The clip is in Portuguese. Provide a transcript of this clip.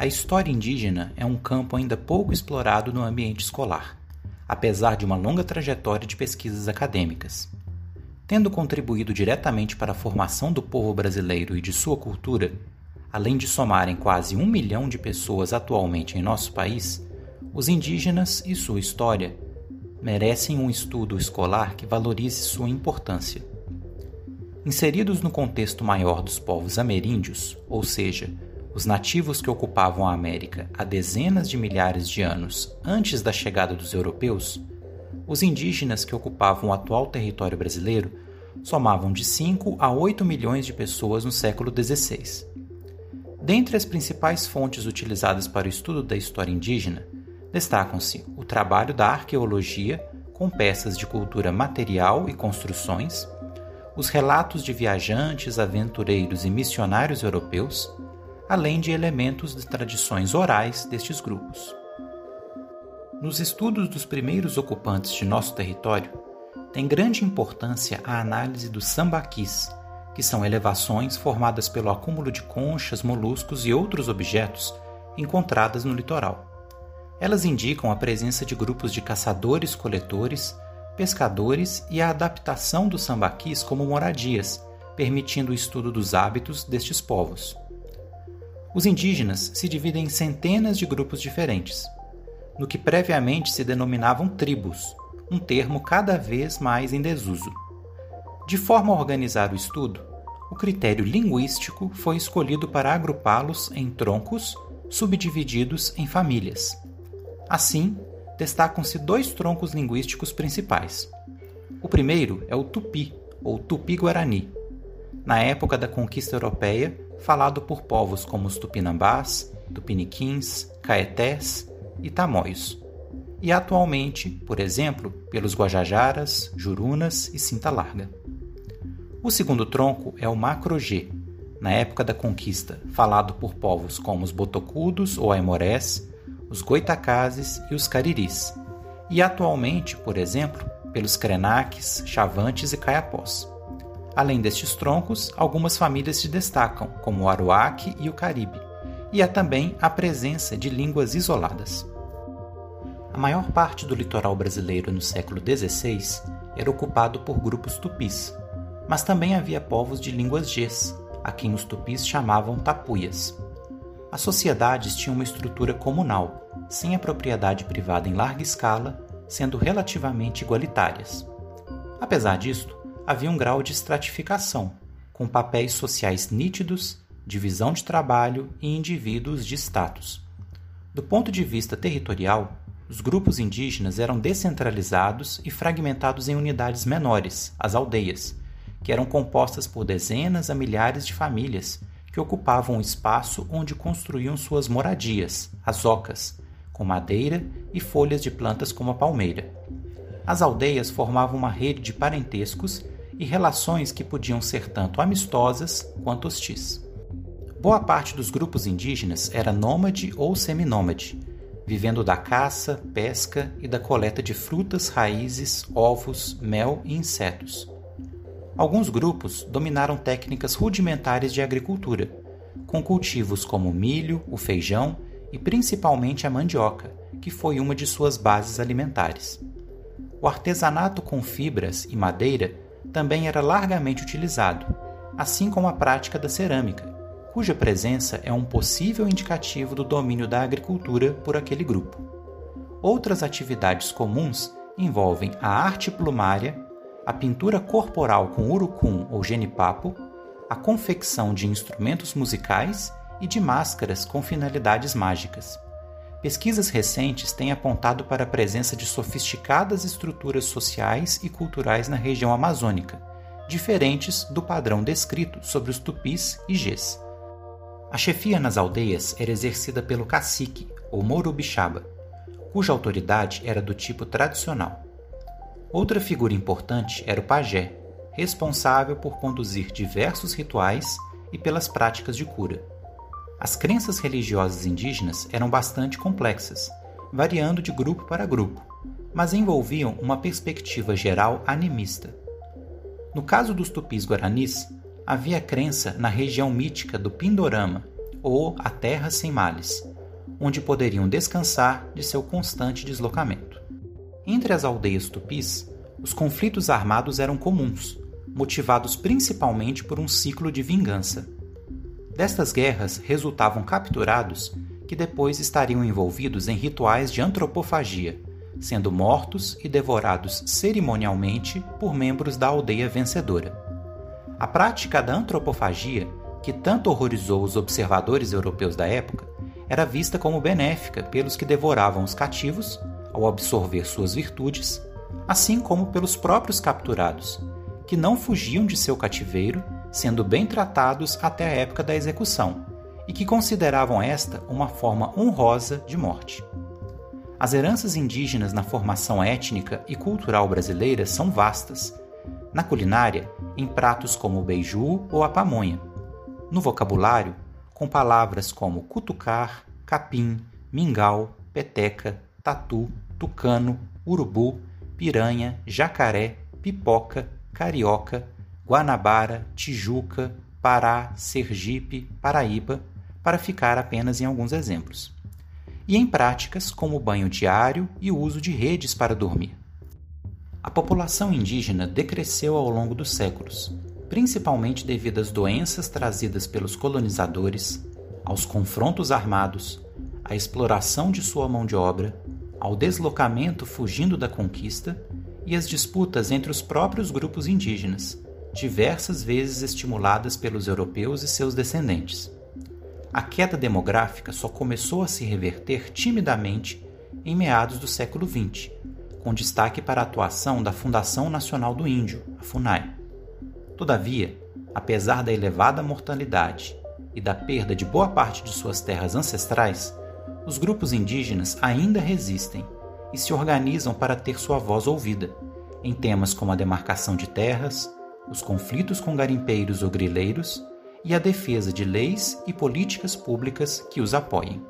A história indígena é um campo ainda pouco explorado no ambiente escolar, apesar de uma longa trajetória de pesquisas acadêmicas. Tendo contribuído diretamente para a formação do povo brasileiro e de sua cultura, além de somarem quase um milhão de pessoas atualmente em nosso país, os indígenas e sua história merecem um estudo escolar que valorize sua importância. Inseridos no contexto maior dos povos ameríndios, ou seja, os nativos que ocupavam a América há dezenas de milhares de anos antes da chegada dos europeus, os indígenas que ocupavam o atual território brasileiro somavam de 5 a 8 milhões de pessoas no século XVI. Dentre as principais fontes utilizadas para o estudo da história indígena, destacam-se o trabalho da arqueologia com peças de cultura material e construções, os relatos de viajantes, aventureiros e missionários europeus, além de elementos de tradições orais destes grupos. Nos estudos dos primeiros ocupantes de nosso território, tem grande importância a análise dos sambaquis, que são elevações formadas pelo acúmulo de conchas, moluscos e outros objetos encontradas no litoral. Elas indicam a presença de grupos de caçadores-coletores, pescadores e a adaptação dos sambaquis como moradias, permitindo o estudo dos hábitos destes povos. Os indígenas se dividem em centenas de grupos diferentes, no que previamente se denominavam tribos, um termo cada vez mais em desuso. De forma a organizar o estudo, o critério linguístico foi escolhido para agrupá-los em troncos subdivididos em famílias. Assim, destacam-se dois troncos linguísticos principais. O primeiro é o tupi, ou tupi-guarani. Na época da conquista europeia, falado por povos como os tupinambás, tupiniquins, caetés e tamoios. E atualmente, por exemplo, pelos guajajaras, jurunas e cinta larga. O segundo tronco é o macro-G, na época da conquista, falado por povos como os botocudos ou aimorés, os goitacazes e os cariris, e atualmente, por exemplo, pelos krenaques, chavantes e caiapós. Além destes troncos, algumas famílias se destacam, como o aruaque e o caribe, e há também a presença de línguas isoladas. A maior parte do litoral brasileiro no século XVI era ocupado por grupos tupis, mas também havia povos de línguas Gs, a quem os tupis chamavam tapuias. As sociedades tinham uma estrutura comunal, sem a propriedade privada em larga escala, sendo relativamente igualitárias. Apesar disto, havia um grau de estratificação, com papéis sociais nítidos, divisão de trabalho e indivíduos de status. Do ponto de vista territorial, os grupos indígenas eram descentralizados e fragmentados em unidades menores, as aldeias, que eram compostas por dezenas a milhares de famílias que ocupavam o espaço onde construíam suas moradias, as ocas, com madeira e folhas de plantas como a palmeira. As aldeias formavam uma rede de parentescos e relações que podiam ser tanto amistosas quanto hostis. Boa parte dos grupos indígenas era nômade ou seminômade, vivendo da caça, pesca e da coleta de frutas, raízes, ovos, mel e insetos. Alguns grupos dominaram técnicas rudimentares de agricultura, com cultivos como o milho, o feijão e principalmente a mandioca, que foi uma de suas bases alimentares. O artesanato com fibras e madeira também era largamente utilizado, assim como a prática da cerâmica, cuja presença é um possível indicativo do domínio da agricultura por aquele grupo. Outras atividades comuns envolvem a arte plumária, a pintura corporal com urucum ou genipapo, a confecção de instrumentos musicais e de máscaras com finalidades mágicas. Pesquisas recentes têm apontado para a presença de sofisticadas estruturas sociais e culturais na região amazônica, diferentes do padrão descrito sobre os tupis e gês. A chefia nas aldeias era exercida pelo cacique, ou morubixaba, cuja autoridade era do tipo tradicional. Outra figura importante era o pajé, responsável por conduzir diversos rituais e pelas práticas de cura. As crenças religiosas indígenas eram bastante complexas, variando de grupo para grupo, mas envolviam uma perspectiva geral animista. No caso dos tupis guaranis, havia crença na região mítica do Pindorama, ou a Terra Sem Males, onde poderiam descansar de seu constante deslocamento. Entre as aldeias tupis, os conflitos armados eram comuns, motivados principalmente por um ciclo de vingança. Destas guerras resultavam capturados que depois estariam envolvidos em rituais de antropofagia, sendo mortos e devorados cerimonialmente por membros da aldeia vencedora. A prática da antropofagia, que tanto horrorizou os observadores europeus da época, era vista como benéfica pelos que devoravam os cativos, ao absorver suas virtudes, assim como pelos próprios capturados, que não fugiam de seu cativeiro, sendo bem tratados até a época da execução, e que consideravam esta uma forma honrosa de morte. As heranças indígenas na formação étnica e cultural brasileira são vastas. Na culinária, em pratos como o beiju ou a pamonha. No vocabulário, com palavras como cutucar, capim, mingau, peteca, tatu, tucano, urubu, piranha, jacaré, pipoca, carioca, Guanabara, Tijuca, Pará, Sergipe, Paraíba, para ficar apenas em alguns exemplos e em práticas como banho diário e o uso de redes para dormir. A população indígena decresceu ao longo dos séculos, principalmente devido às doenças trazidas pelos colonizadores, aos confrontos armados, à exploração de sua mão de obra, ao deslocamento fugindo da conquista e às disputas entre os próprios grupos indígenas, diversas vezes estimuladas pelos europeus e seus descendentes. A queda demográfica só começou a se reverter timidamente em meados do século XX, com destaque para a atuação da Fundação Nacional do Índio, a FUNAI. Todavia, apesar da elevada mortalidade e da perda de boa parte de suas terras ancestrais, os grupos indígenas ainda resistem e se organizam para ter sua voz ouvida, em temas como a demarcação de terras, os conflitos com garimpeiros ou grileiros e a defesa de leis e políticas públicas que os apoiem.